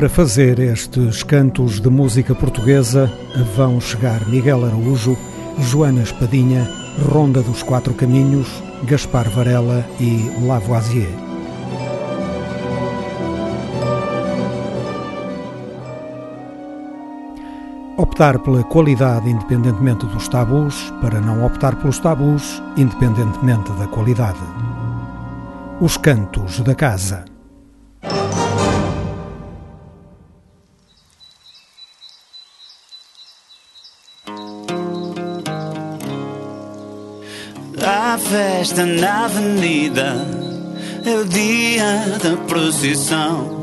Para fazer estes cantos de música portuguesa vão chegar Miguel Araújo, Joana Espadinha, Ronda dos Quatro Caminhos, Gaspar Varela e Lavoisier. Optar pela qualidade independentemente dos tabus, para não optar pelos tabus independentemente da qualidade. Os Cantos da Casa. Festa na avenida é o dia da procissão.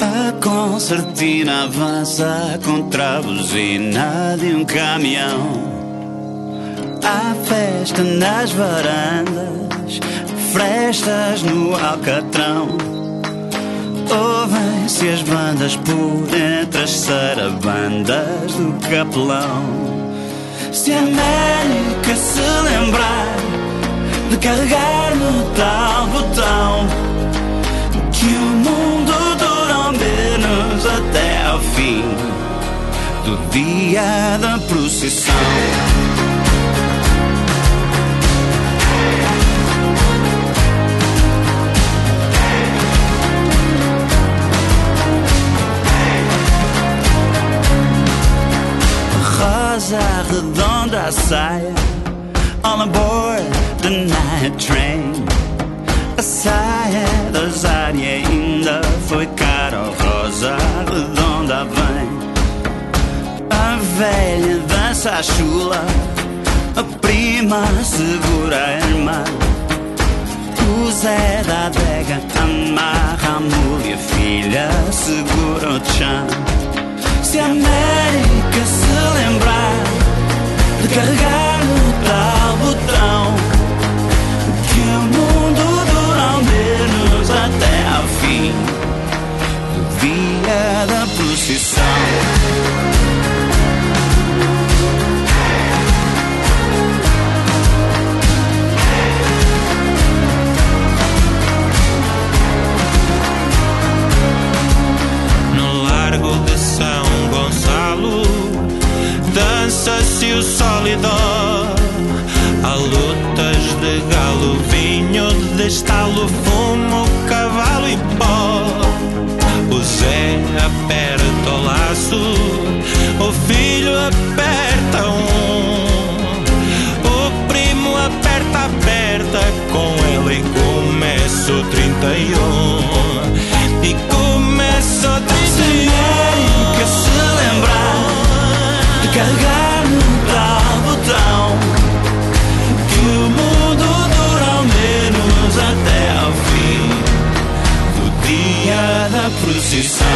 A concertina avança contra a buzina de um caminhão. Há festa nas varandas, frestas no alcatrão. Ouvem-se as bandas por entre as sarabandas do capelão. Se a América se lembrar de carregar no tal botão, que o mundo dura menos até ao fim do dia da procissão. Rosa redonda a saia All aboard the night train. A saia da Zari ainda foi cara Rosa redonda vem. A velha dança a chula A prima segura a irmã. O Zé da adega amarra a mulher filha segura o chão. Se a lembrar de Dança-se o solidó Há lutas de galo, vinho de estalo Fumo, cavalo e pó. O Zé aperta o laço O filho aperta um. O primo aperta, aperta Com ele começa o 31 E começa o 31 Que se lembrar de carregar dia da procissão.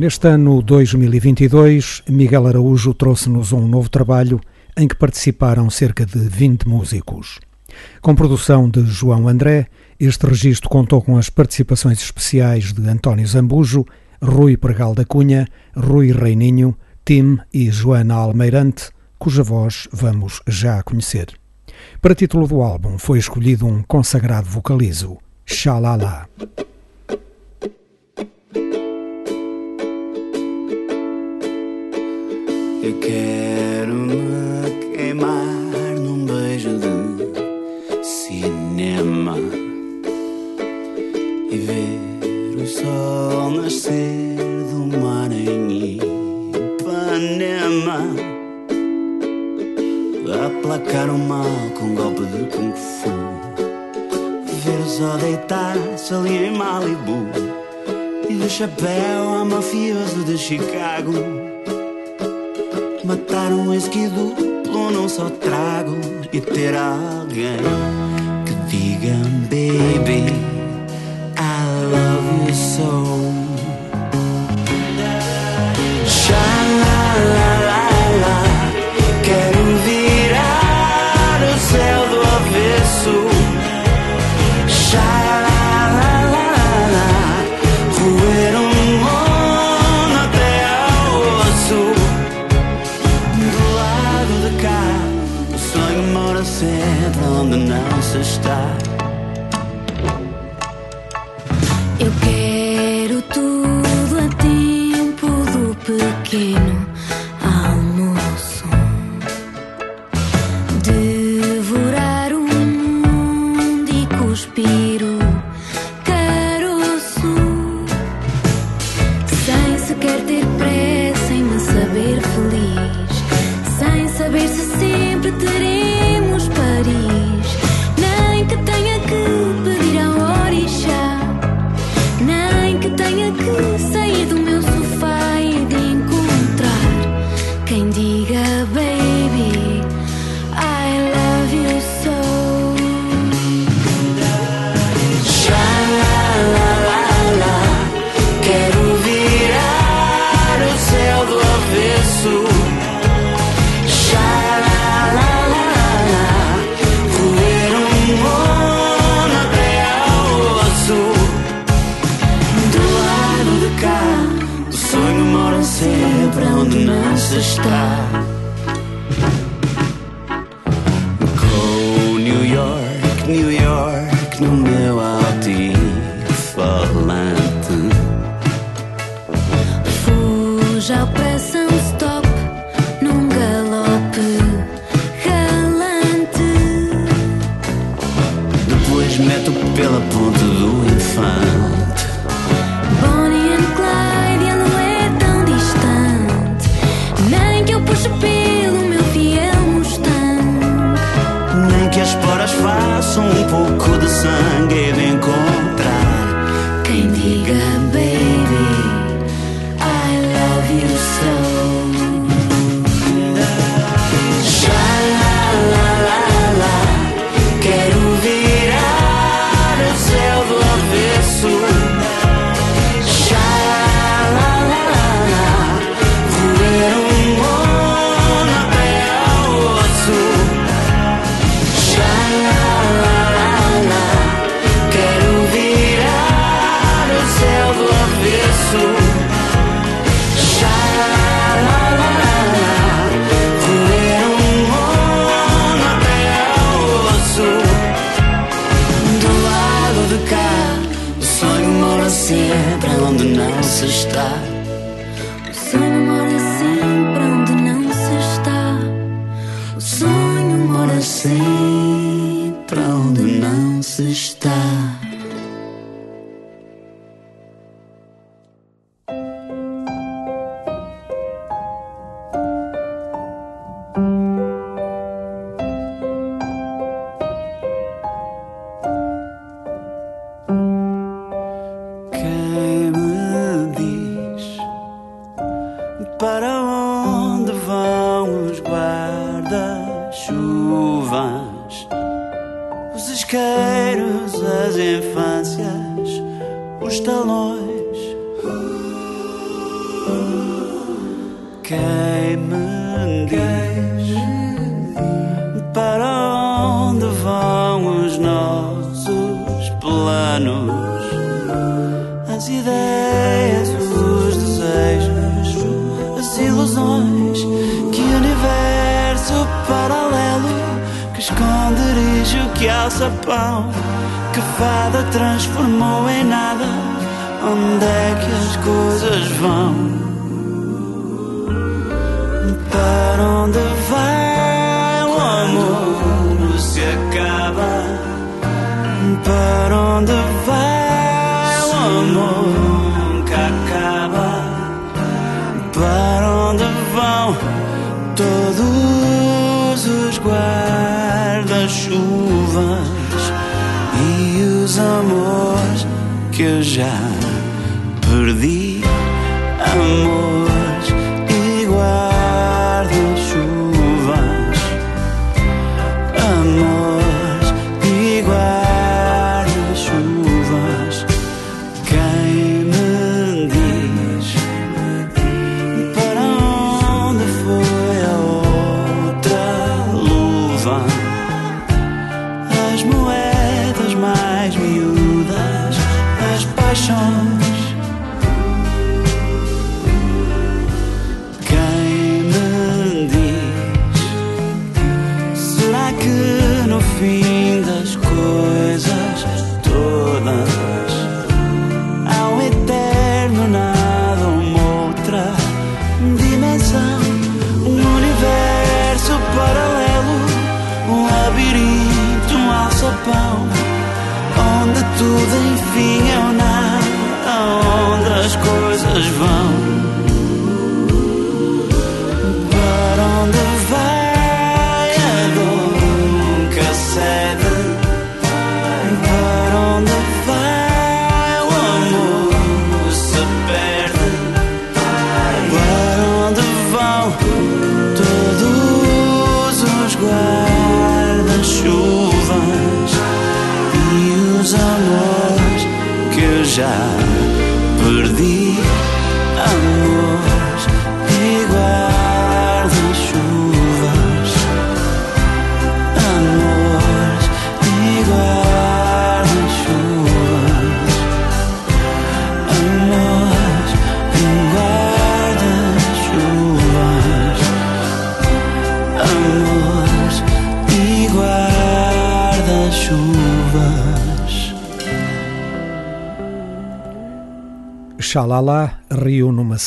Neste ano 2022, Miguel Araújo trouxe-nos um novo trabalho em que participaram cerca de 20 músicos. Com produção de João André, este registro contou com as participações especiais de António Zambujo, Rui Pregal da Cunha, Rui Reininho, Tim e Joana Almeirante, cuja voz vamos já conhecer. Para título do álbum foi escolhido um consagrado vocalizo, Xalala. Eu quero me queimar num beijo de cinema e ver o sol nascer do mar em Ipanema. Aplacar o mal com um golpe de kung fu. Ver o sol deitar-se ali em Malibu. E do chapéu a mafioso de Chicago matar um whisky duplo não só trago e ter alguém que diga baby I love you so. Sha la la la la quero virar sent on the nossa está. Eu quero tudo a tempo do pequeno.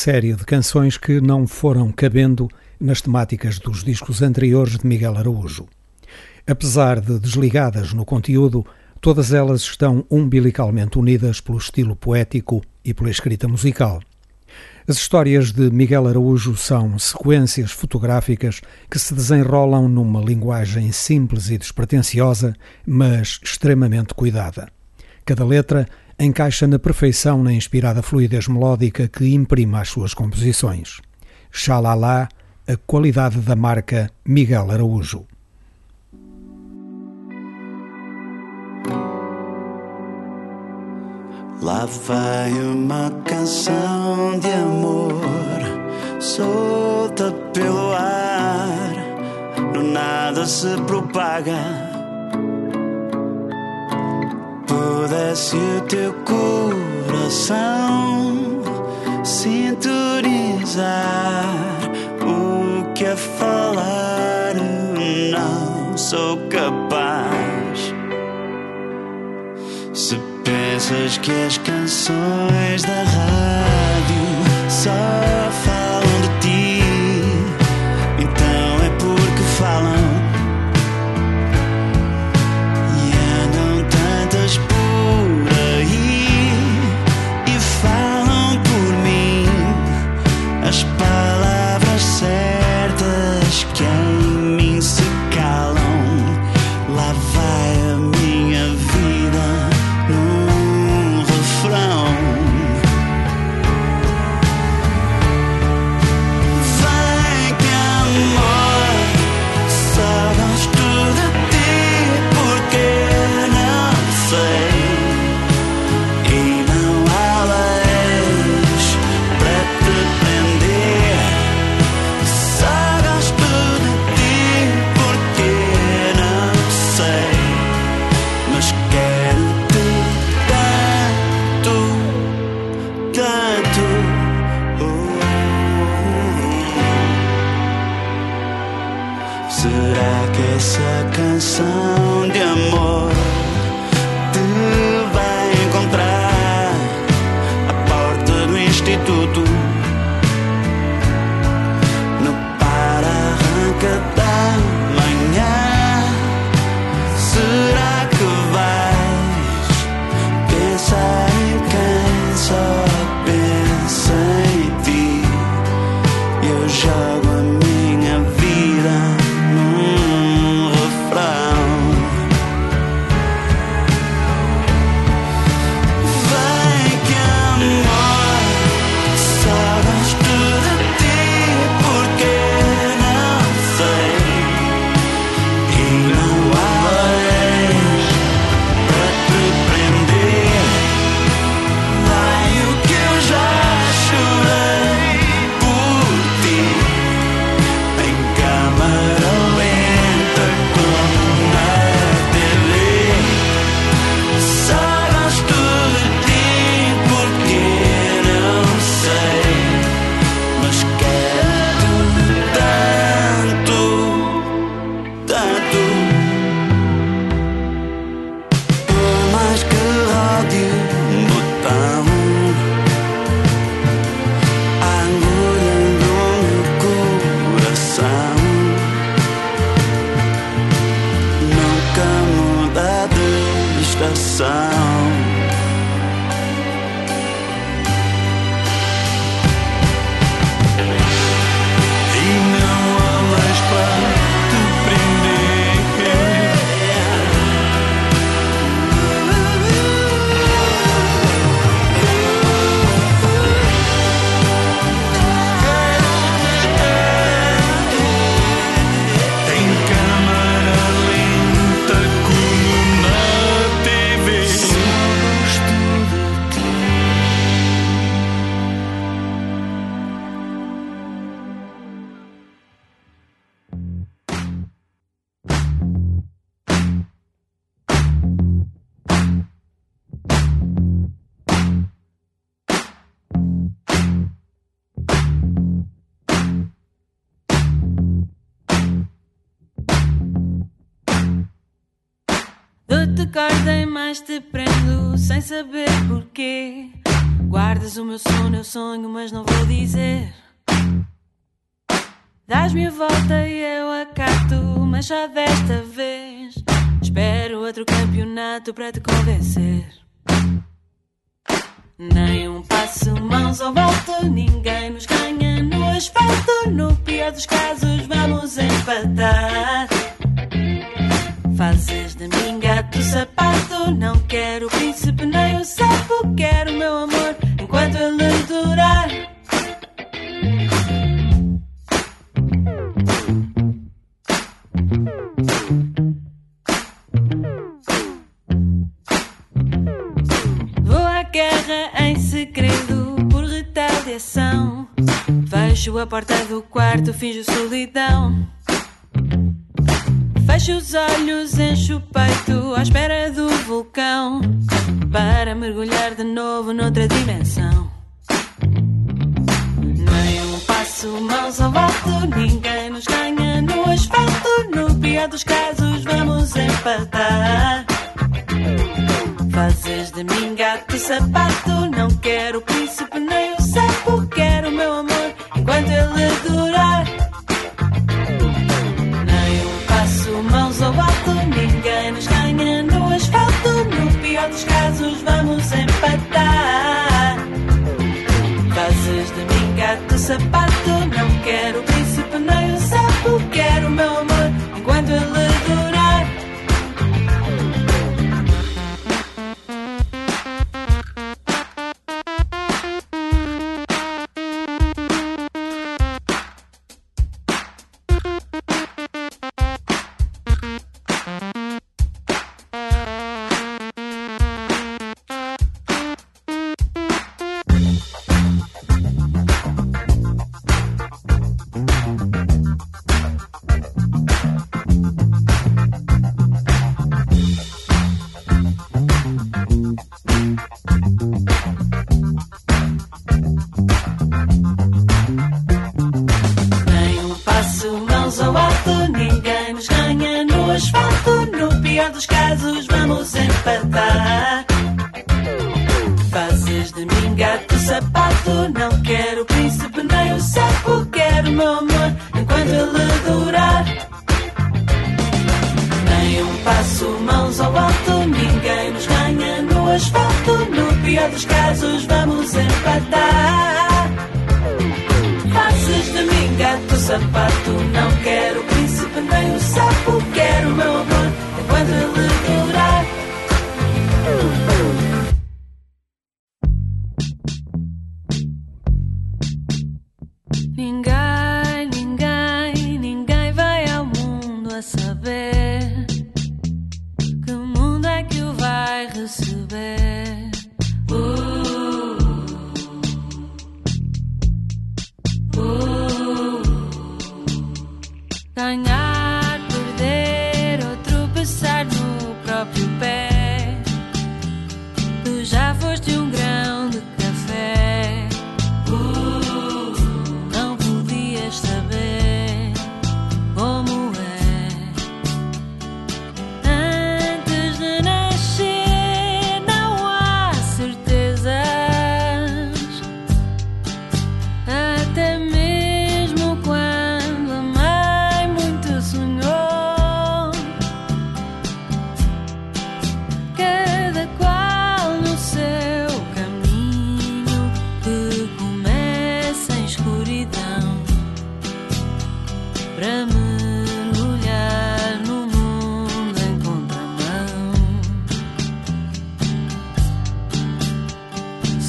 Série de canções que não foram cabendo nas temáticas dos discos anteriores de Miguel Araújo. Apesar de desligadas no conteúdo, todas elas estão umbilicalmente unidas pelo estilo poético e pela escrita musical. As histórias de Miguel Araújo são sequências fotográficas que se desenrolam numa linguagem simples e despretensiosa, mas extremamente cuidada. Cada letra encaixa na perfeição na inspirada fluidez melódica que imprime às suas composições. Xalala, a qualidade da marca Miguel Araújo. Lá vai uma canção de amor solta pelo ar, no nada se propaga. Pudesse o teu coração sintonizar o que a falar não sou capaz. Se pensas que as canções da rádio só acordem, mais te prendo sem saber porquê. Guardas o meu sono, eu sonho, mas não vou dizer. Dás-me a volta e eu acato, mas só desta vez. Espero outro campeonato para te convencer. Nem um passo, mãos ao alto, ninguém nos ganha no asfalto. No pior dos casos, vamos empatar. Fazes de mim sapato. Não quero o príncipe nem o sapo. Quero meu amor enquanto ele durar. Vou à guerra em segredo por retaliação. Fecho a porta do quarto, finjo solidão. Fecho os olhos, encho o peito à espera do vulcão para mergulhar de novo noutra dimensão. Nem um passo, mãos ao alto, ninguém nos ganha no asfalto. No pior dos casos, vamos empatar. Fazes de mim gato sapato, não quero o príncipe nem o sapo, quero o meu amor enquanto ele durar. Empatar. Fazes de mim gato sapato, não quero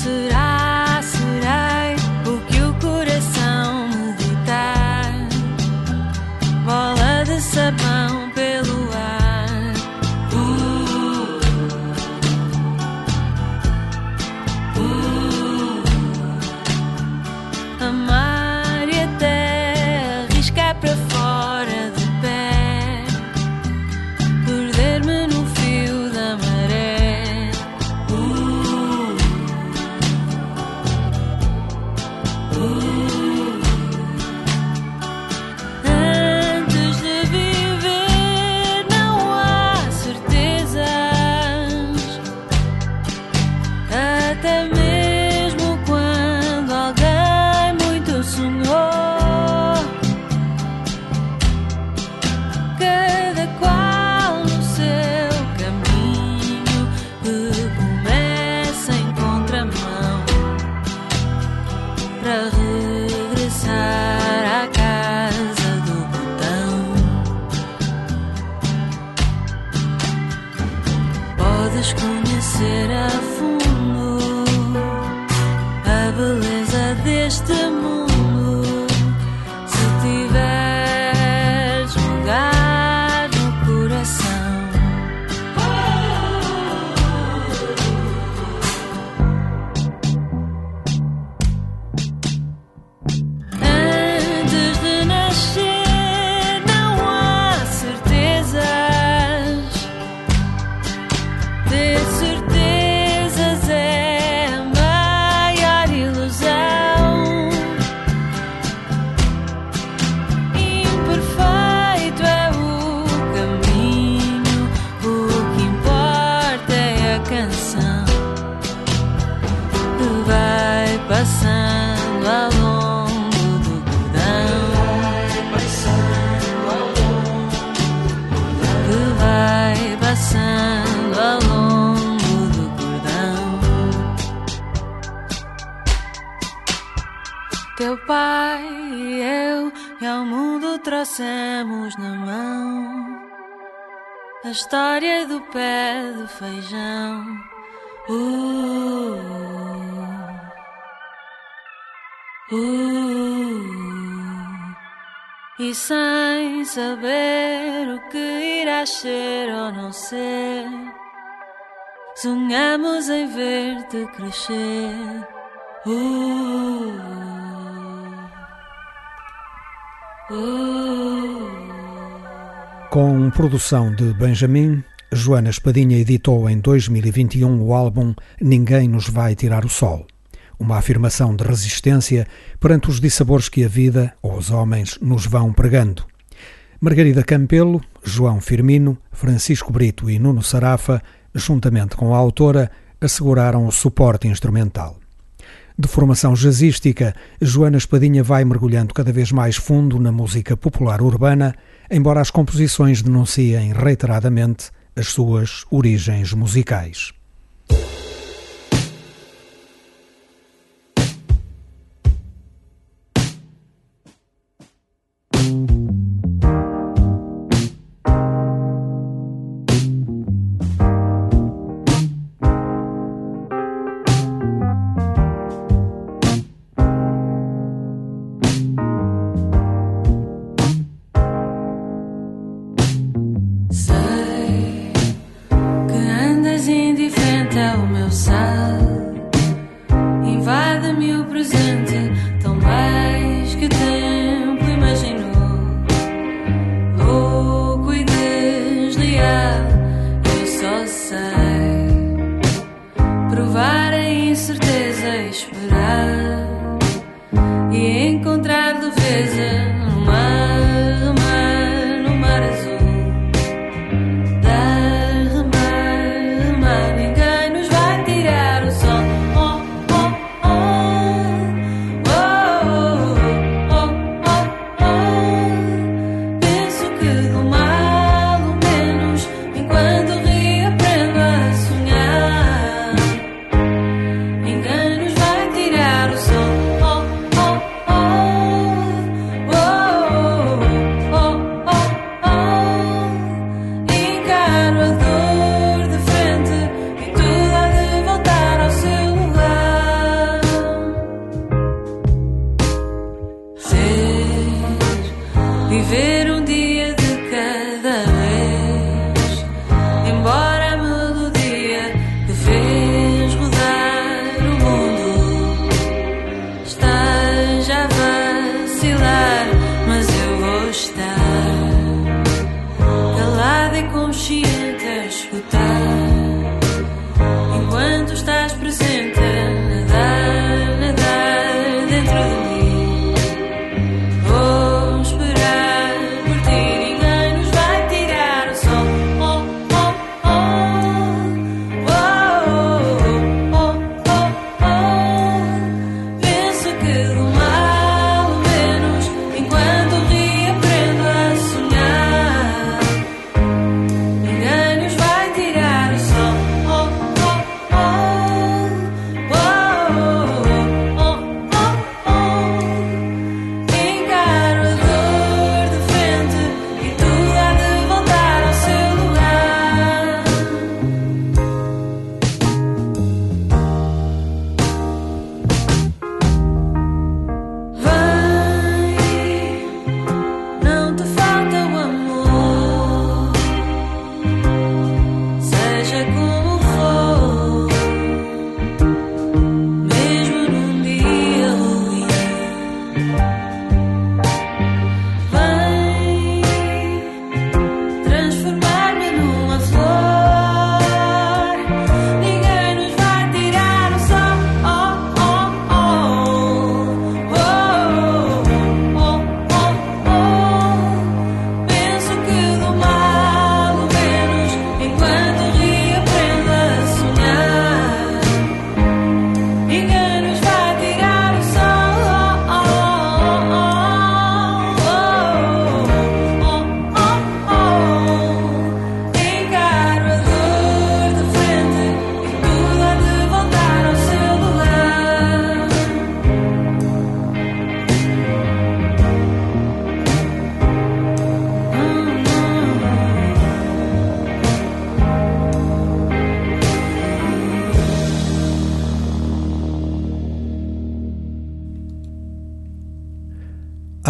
すら Teu pai e eu e ao mundo trouxemos na mão a história do pé de feijão. Uh, uh, e sem saber o que irá ser ou não ser, sonhamos em ver-te crescer. Uh, uh. Com produção de Benjamin, Joana Espadinha editou em 2021 o álbum Ninguém Nos Vai Tirar o Sol. Uma afirmação de resistência perante os dissabores que a vida ou os homens nos vão pregando. Margarida Campelo, João Firmino, Francisco Brito e Nuno Sarafa, juntamente com a autora, asseguraram o suporte instrumental. De formação jazzística, Joana Espadinha vai mergulhando cada vez mais fundo na música popular urbana, embora as composições denunciem reiteradamente as suas origens musicais.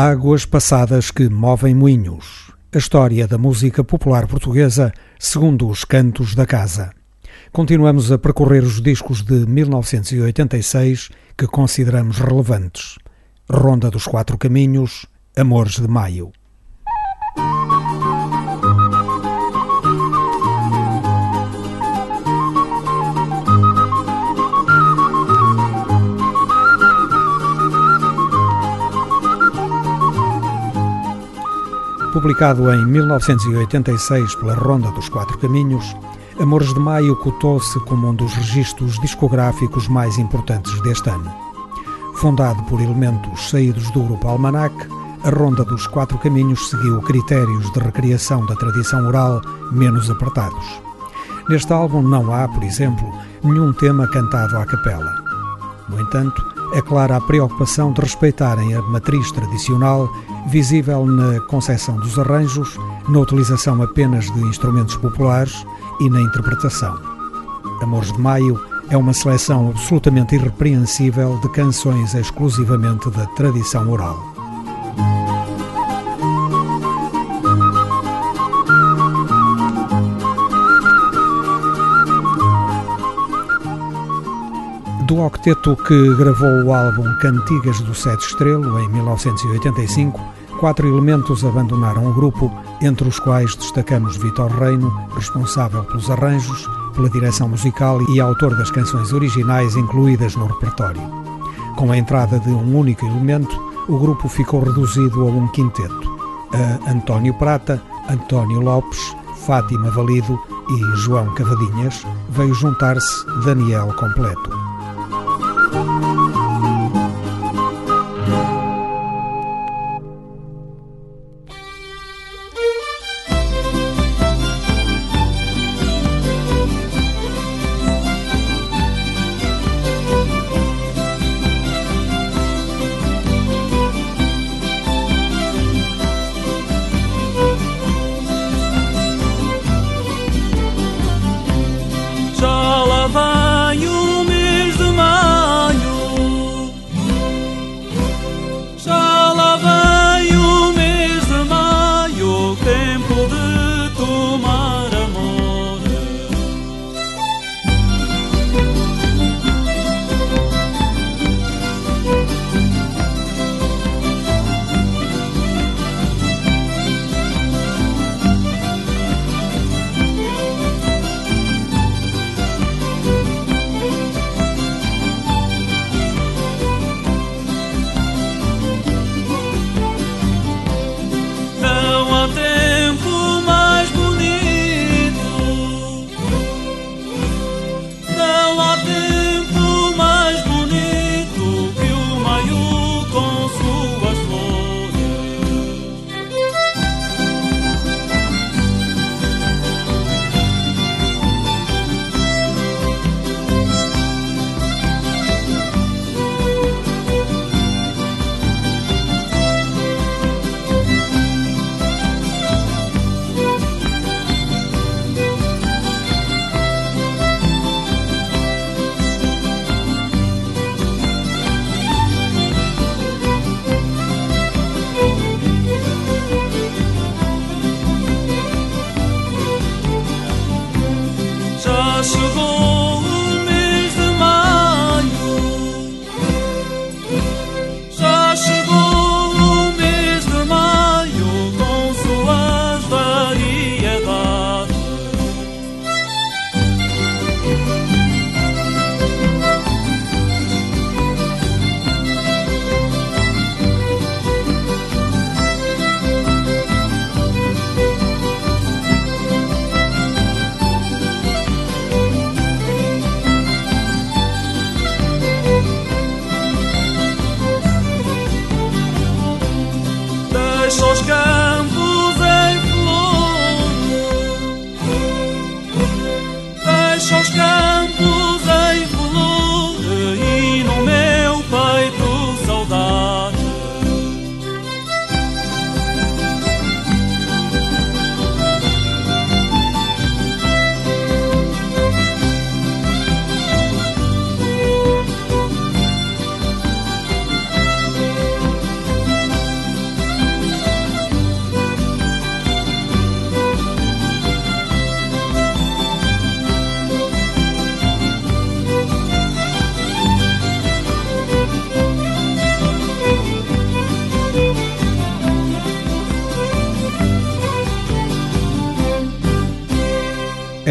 Águas passadas que movem moinhos. A história da música popular portuguesa segundo os cantos da casa. Continuamos a percorrer os discos de 1986 que consideramos relevantes. Ronda dos Quatro Caminhos, Amores de Maio. Publicado em 1986 pela Ronda dos Quatro Caminhos, Amores de Maio cotou-se como um dos registros discográficos mais importantes deste ano. Fundado por elementos saídos do grupo Almanac, a Ronda dos Quatro Caminhos seguiu critérios de recriação da tradição oral menos apertados. Neste álbum não há, por exemplo, nenhum tema cantado à capela. No entanto, é clara a preocupação de respeitarem a matriz tradicional, visível na concepção dos arranjos, na utilização apenas de instrumentos populares e na interpretação. Amores de Maio é uma seleção absolutamente irrepreensível de canções exclusivamente da tradição oral. Do octeto que gravou o álbum Cantigas do Sete Estrelo, em 1985, quatro elementos abandonaram o grupo, entre os quais destacamos Vitor Reino, responsável pelos arranjos, pela direção musical e autor das canções originais incluídas no repertório. Com a entrada de um único elemento, o grupo ficou reduzido a um quinteto: a António Prata, António Lopes, Fátima Valido e João Cavadinhas, veio juntar-se Daniel Completo.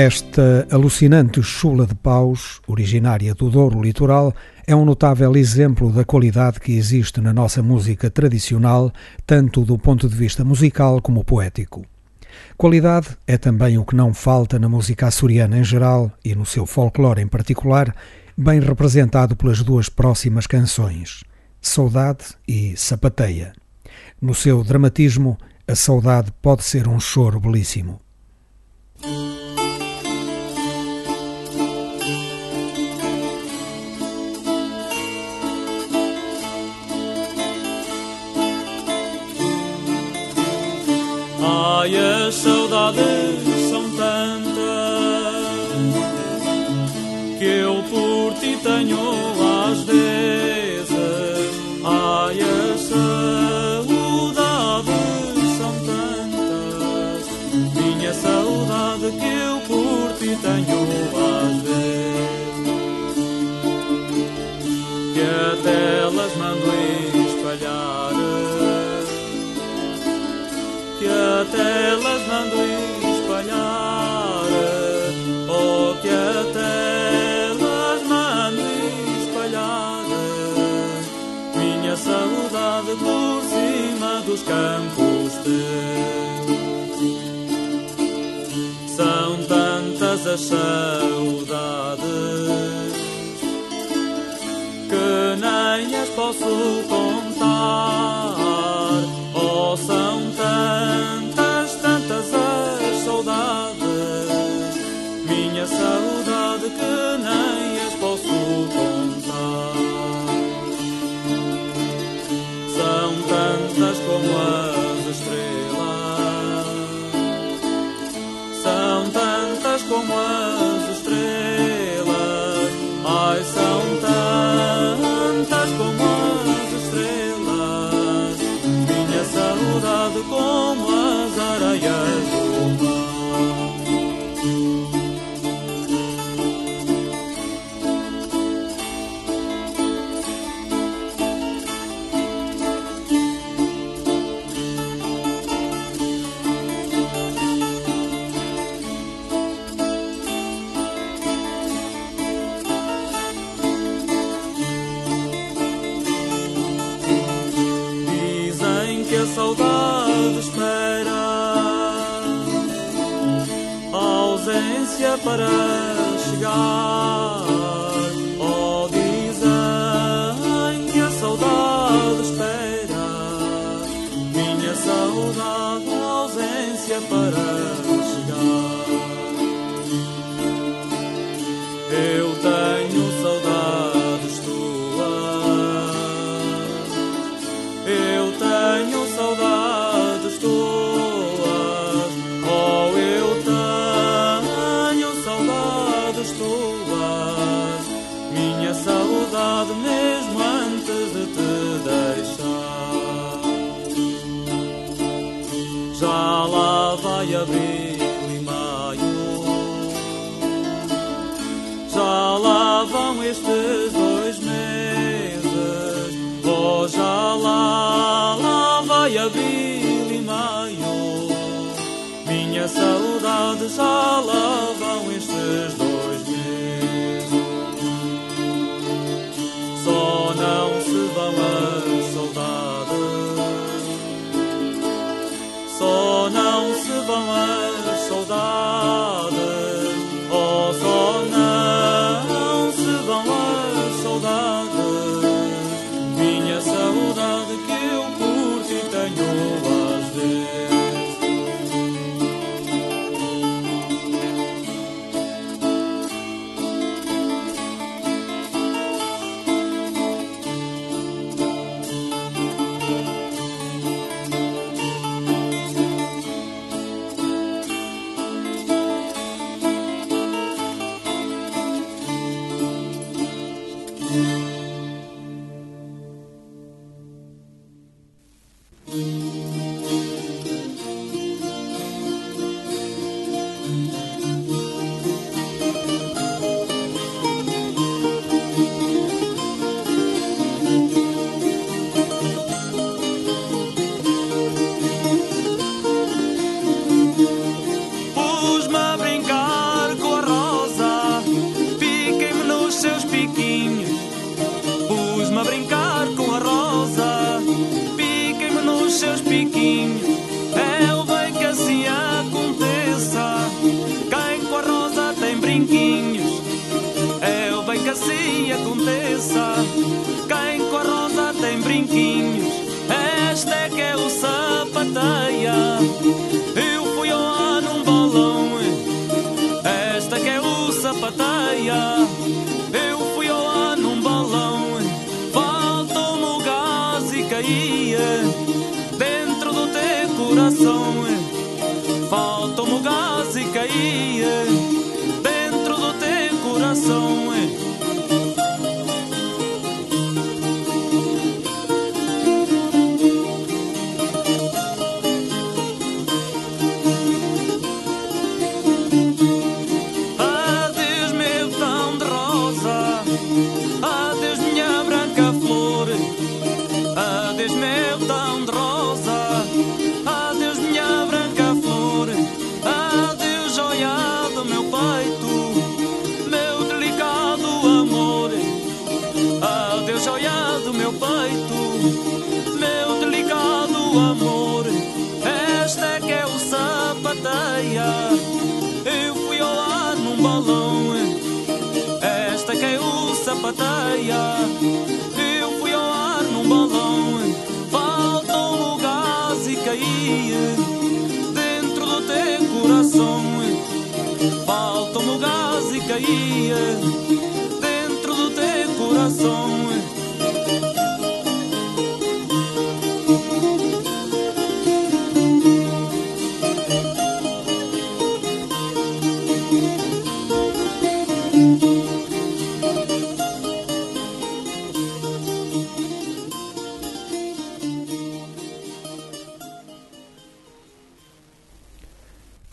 Esta alucinante chula de paus, originária do Douro Litoral, é um notável exemplo da qualidade que existe na nossa música tradicional, tanto do ponto de vista musical como poético. Qualidade é também o que não falta na música açoriana em geral e no seu folclore em particular, bem representado pelas duas próximas canções, Saudade e Sapateia. No seu dramatismo, a saudade pode ser um choro belíssimo. Ai, as saudades são tantas que eu por ti tenho às vezes. Ai, as saudades são tantas, minha saudade que eu por ti tenho que até elas mando espalhar, oh que até elas mando espalhar, minha saudade por cima dos campos teus. São tantas as saudades que nem as posso contar. Como as para chegar. Oh, dizem que a saudade espera minha saudade ausência para Pus-me a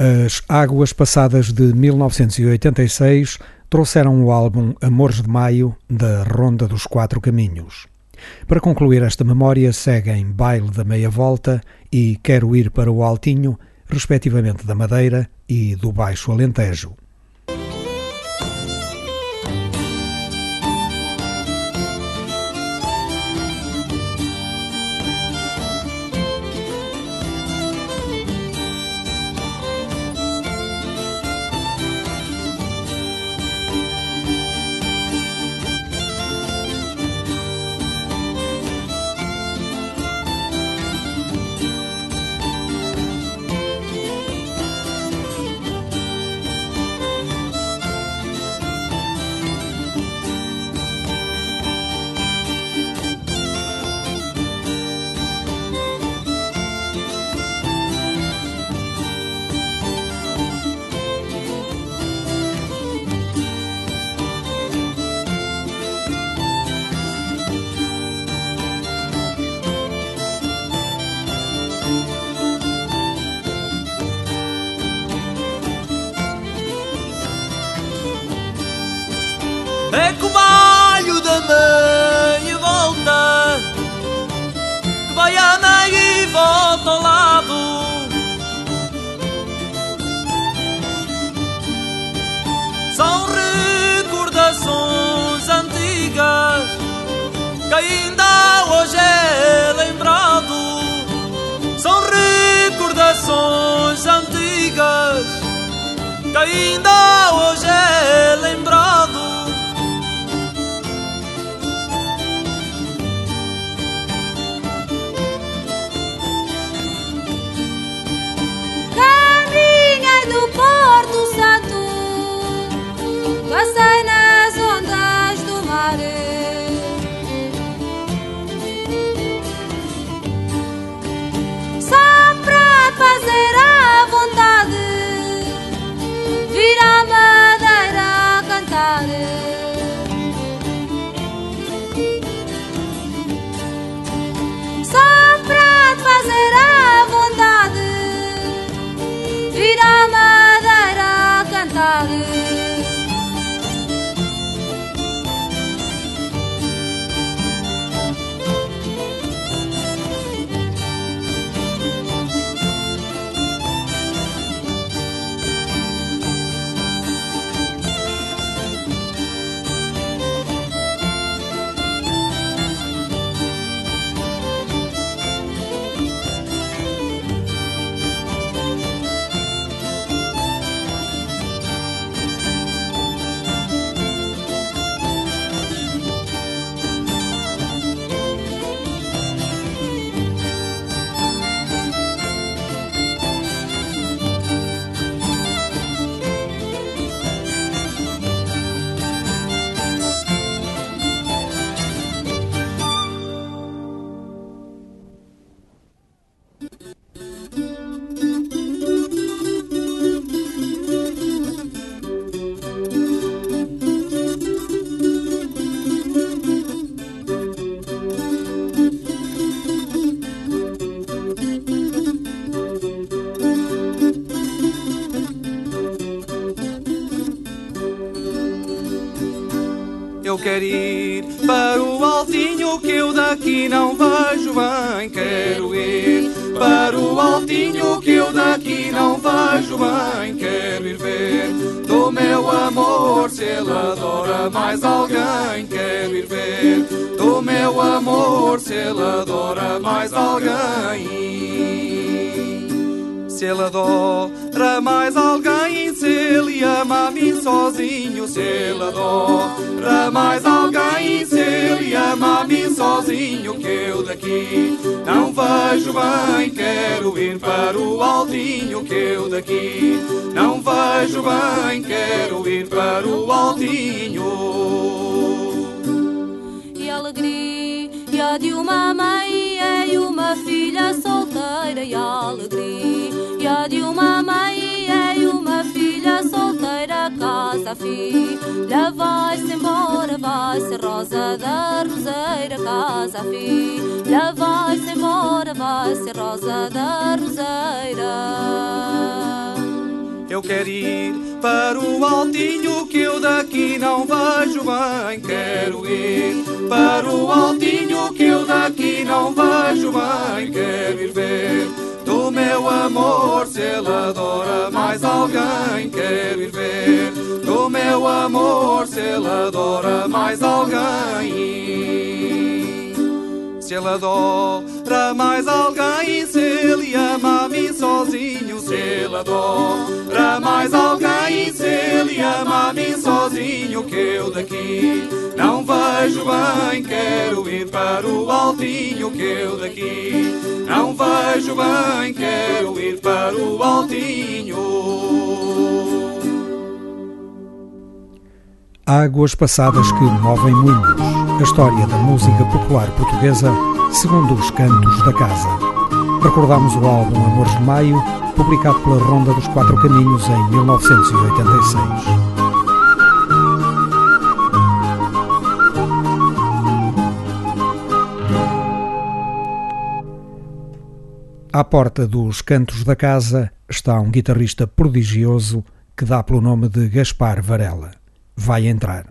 As águas passadas de 1986 trouxeram o álbum Amores de Maio da Ronda dos Quatro Caminhos. Para concluir esta memória, seguem Baile da Meia Volta e Quero Ir para o Altinho, respectivamente da Madeira e do Baixo Alentejo. Ele adora mais alguém. Se ele adora mais alguém, se ele ama a mim sozinho, se ele adora mais alguém, se ele ama a mim sozinho, que eu daqui não vejo bem, quero ir para o altinho, que eu daqui não vejo bem, quero ir para o altinho. E de uma mãe é uma filha solteira e alegria. De uma mãe e uma filha solteira casa filha vai-se embora vai-se rosa da roseira casa filha vai-se embora vai-se rosa da roseira. Eu quero ir para o altinho que eu daqui não vejo bem. Quero ir para o altinho que eu daqui não vejo bem. Quero ir ver do meu amor, se ele adora mais alguém, quero ir ver. Do meu amor, se ele adora mais alguém. Se ele adora mais alguém, se ele ama a mim sozinho, se ele adora mais alguém, se ele ama a mim sozinho, que eu daqui não vejo bem, quero ir para o altinho, que eu daqui não vejo bem, quero ir para o altinho. Águas passadas que movem moinhos. A história da música popular portuguesa segundo os cantos da casa. Recordamos o álbum Amores de Maio, publicado pela Ronda dos Quatro Caminhos em 1986. À porta dos cantos da casa está um guitarrista prodigioso que dá pelo nome de Gaspar Varela. Vai entrar.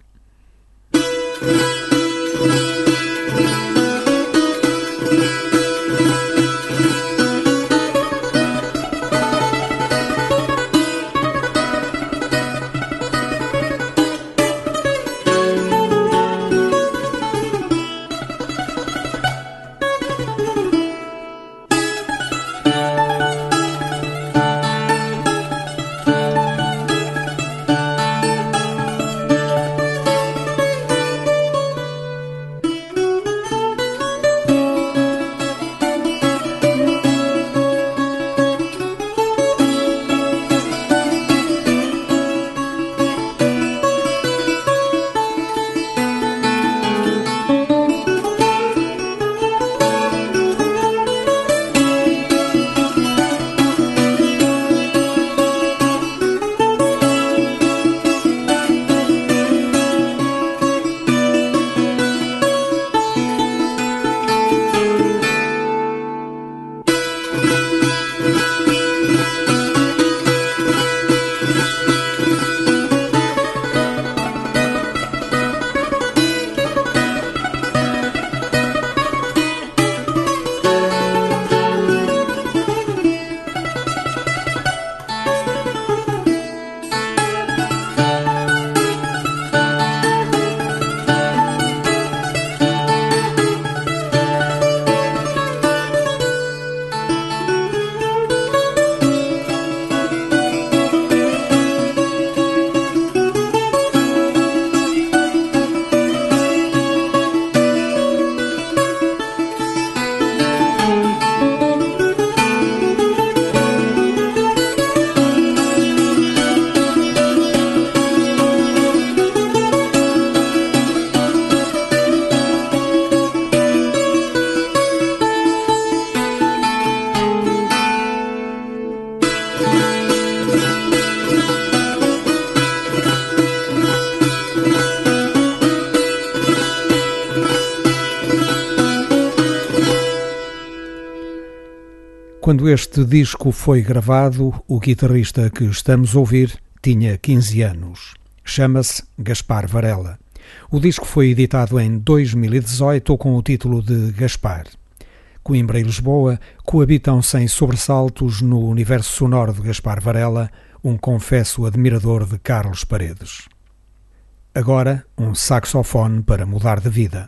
Quando este disco foi gravado, o guitarrista que estamos a ouvir tinha 15 anos. Chama-se Gaspar Varela. O disco foi editado em 2018 com o título de Gaspar. Coimbra e Lisboa coabitam sem sobressaltos no universo sonoro de Gaspar Varela, um confesso admirador de Carlos Paredes. Agora, um saxofone para mudar de vida.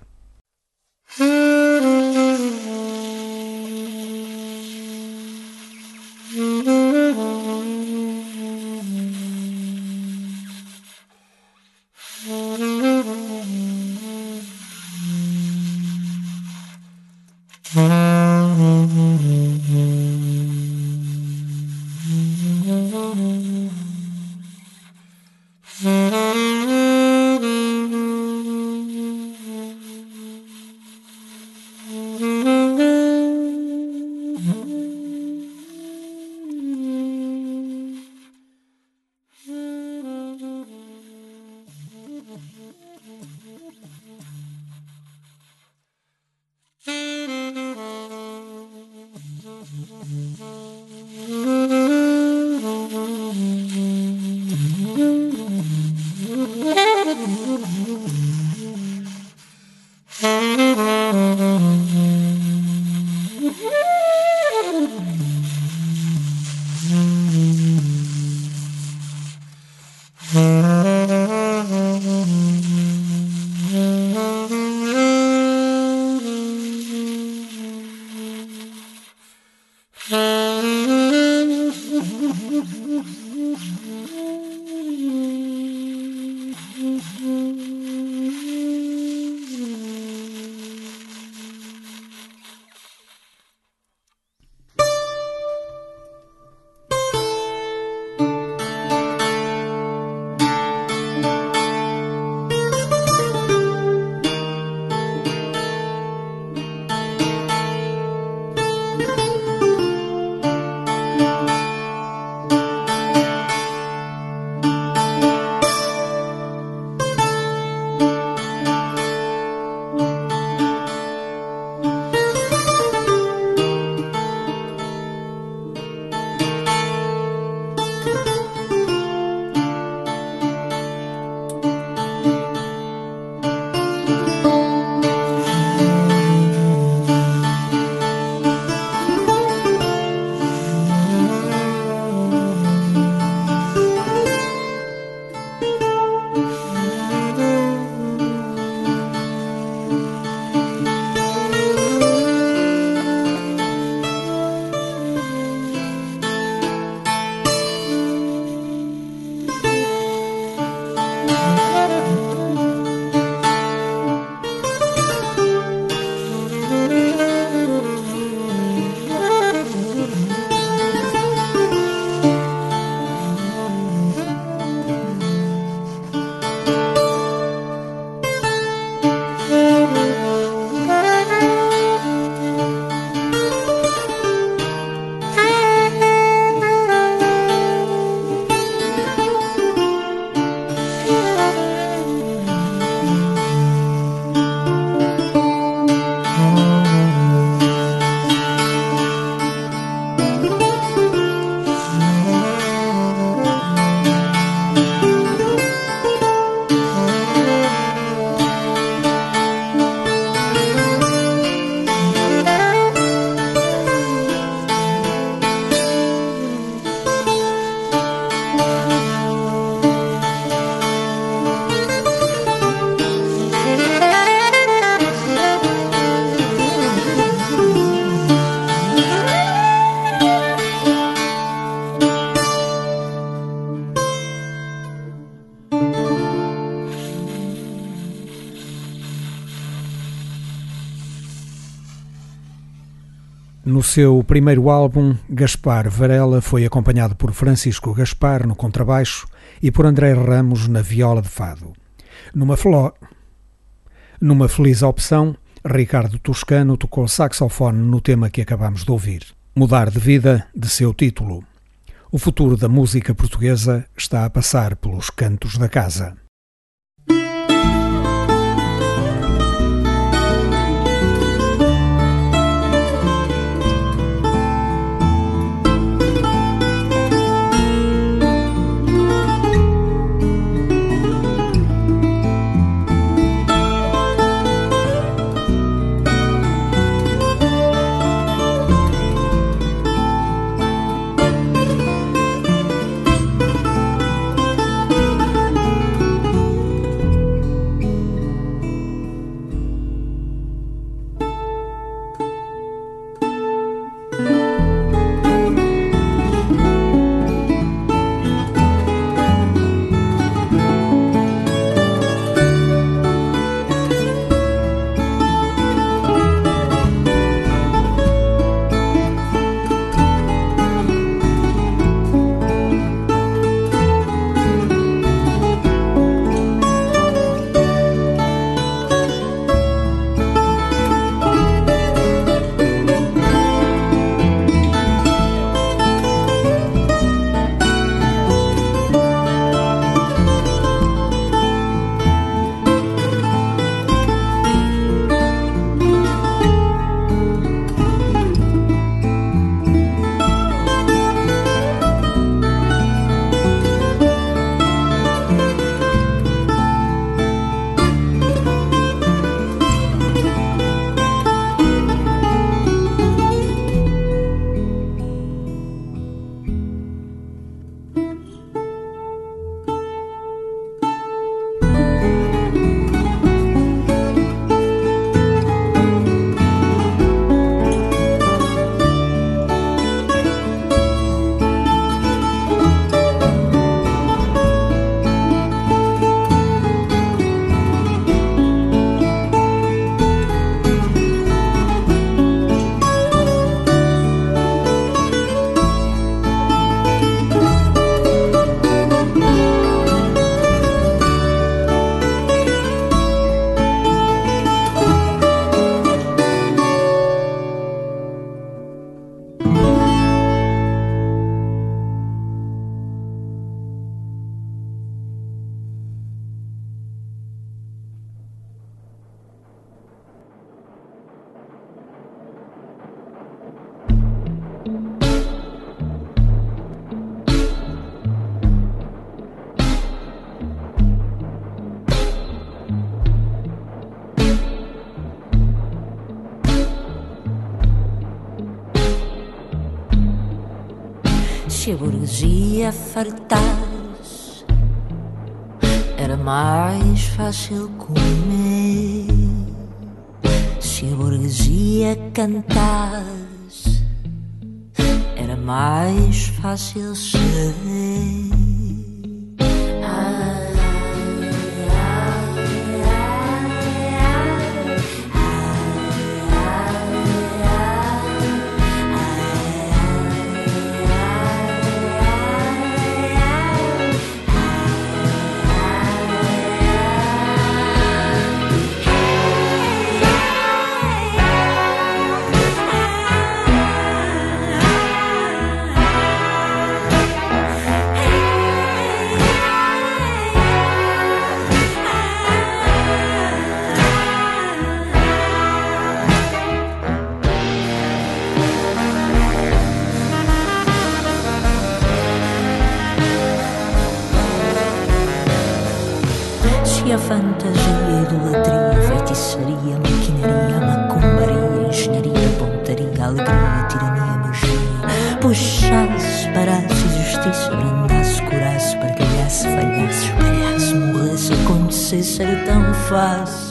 Seu primeiro álbum, Gaspar Varela foi acompanhado por Francisco Gaspar no contrabaixo e por André Ramos na viola de fado. Numa, flo... Numa feliz opção, Ricardo Toscano tocou saxofone no tema que acabamos de ouvir, Mudar de Vida, de seu título. O futuro da música portuguesa está a passar pelos cantos da casa. Burguesia fartasse, era mais fácil comer. Se a burguesia cantasse, era mais fácil ser. Idolatria, feitiçaria, maquinaria, macumbaria, engenharia, pontaria, alegria, tirania, magia, puxasse, parasse, justiça, brandasse, curasse, partilhasse, falhasse, espalhasse, morresse, acontecesse, era tão fácil.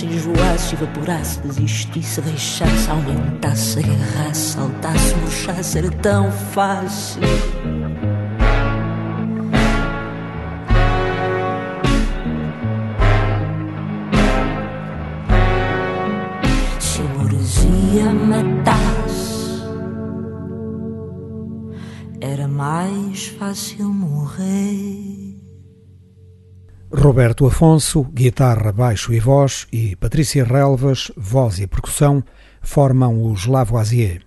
Expirasse, enjoasse, evaporasse, desistisse, deixasse, aumentasse, agarrasse, saltasse, murchasse, era tão fácil. Se a burguesia matasse, era mais fácil morrer. Roberto Afonso, guitarra, baixo e voz, e Patrícia Relvas, voz e percussão, formam os Lavoisier.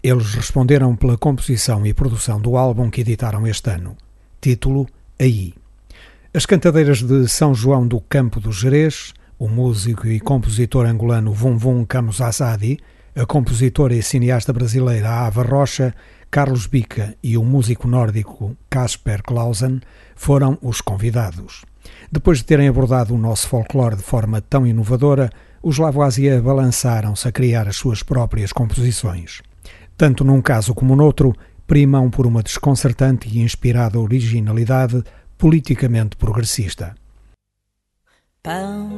Eles responderam pela composição e produção do álbum que editaram este ano. Título Aí. As cantadeiras de São João do Campo do Jerez, o músico e compositor angolano Vum Vum Camus Azadi, a compositora e cineasta brasileira Ava Rocha, Carlos Bica e o músico nórdico Casper Clausen foram os convidados. Depois de terem abordado o nosso folclore de forma tão inovadora, os Lavoisier balançaram-se a criar as suas próprias composições. Tanto num caso como noutro, primam por uma desconcertante e inspirada originalidade politicamente progressista. Pão,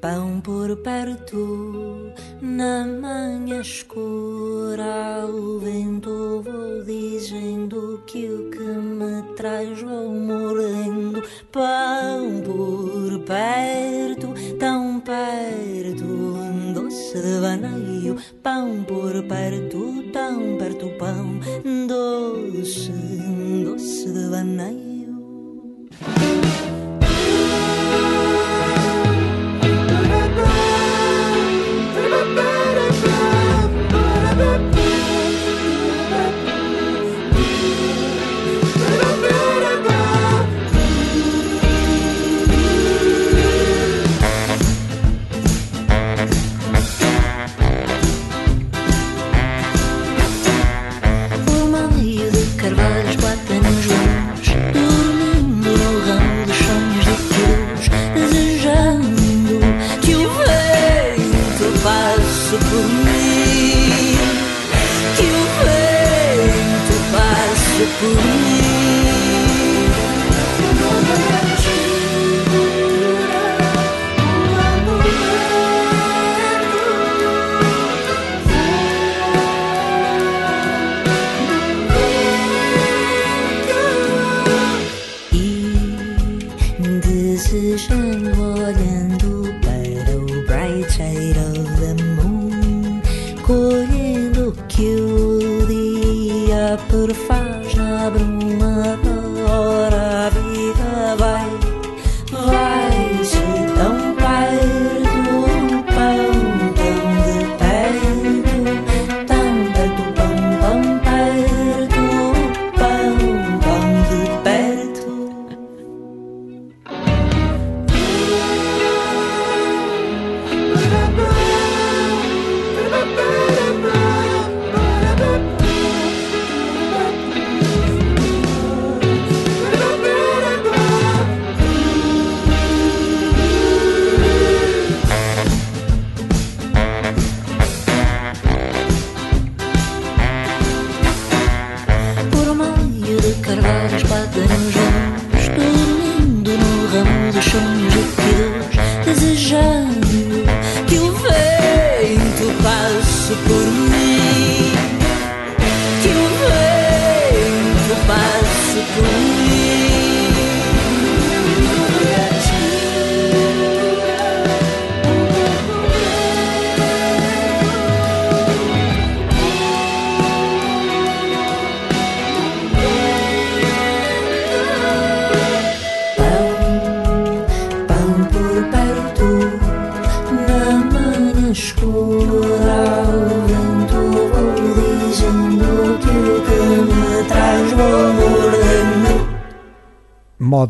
pão por perto, na manhã escura, o vento vou dizendo que o que me traz vou morrendo. Pão por perto, tão perto, um doce de vaneio. Pão por perto, tão perto, pão doce, doce de you.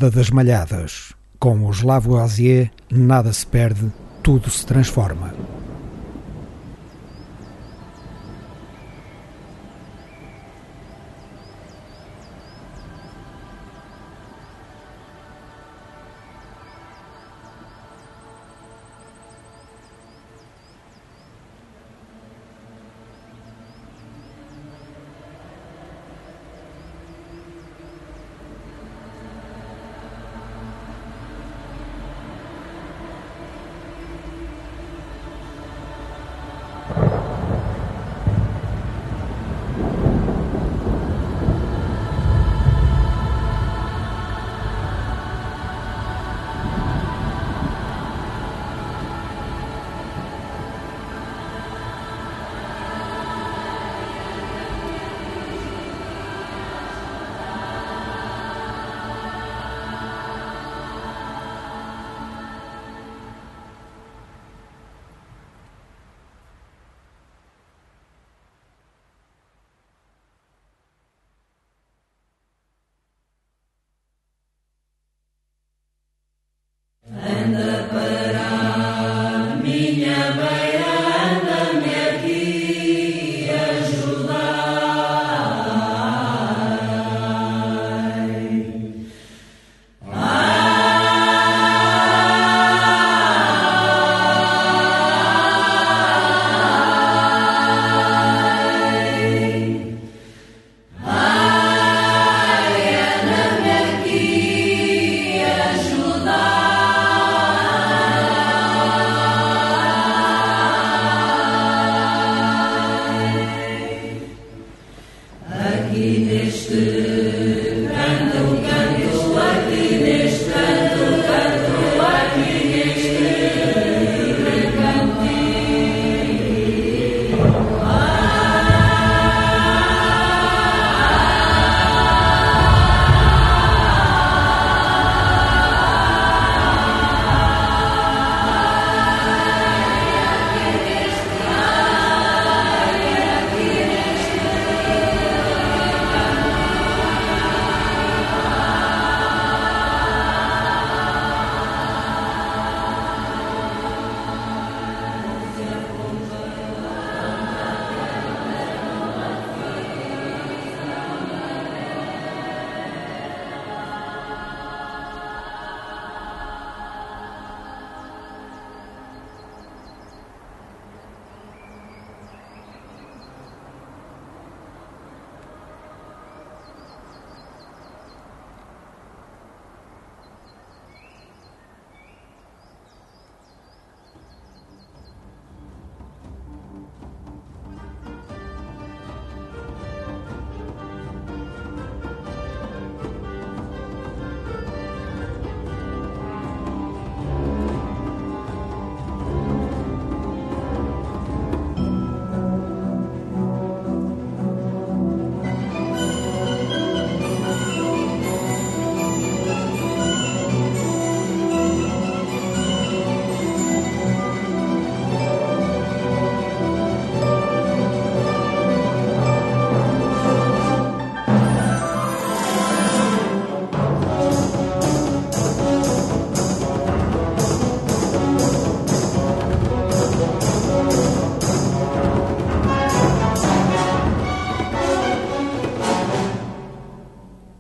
moda das malhadas. Com os Lavoisier, nada se perde, tudo se transforma.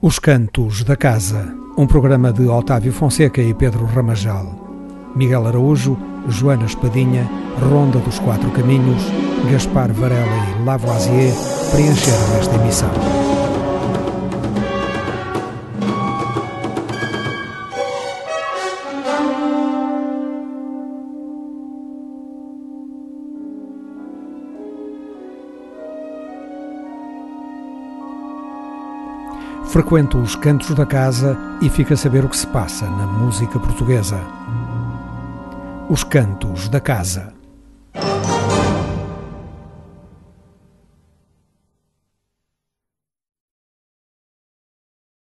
Os Cantos da Casa, um programa de Otávio Fonseca e Pedro Ramajal. Miguel Araújo, Joana Espadinha, Ronda dos Quatro Caminhos, Gaspar Varela e Lavoisier preencheram esta emissão. Frequento os cantos da casa e fica a saber o que se passa na música portuguesa. Os cantos da casa.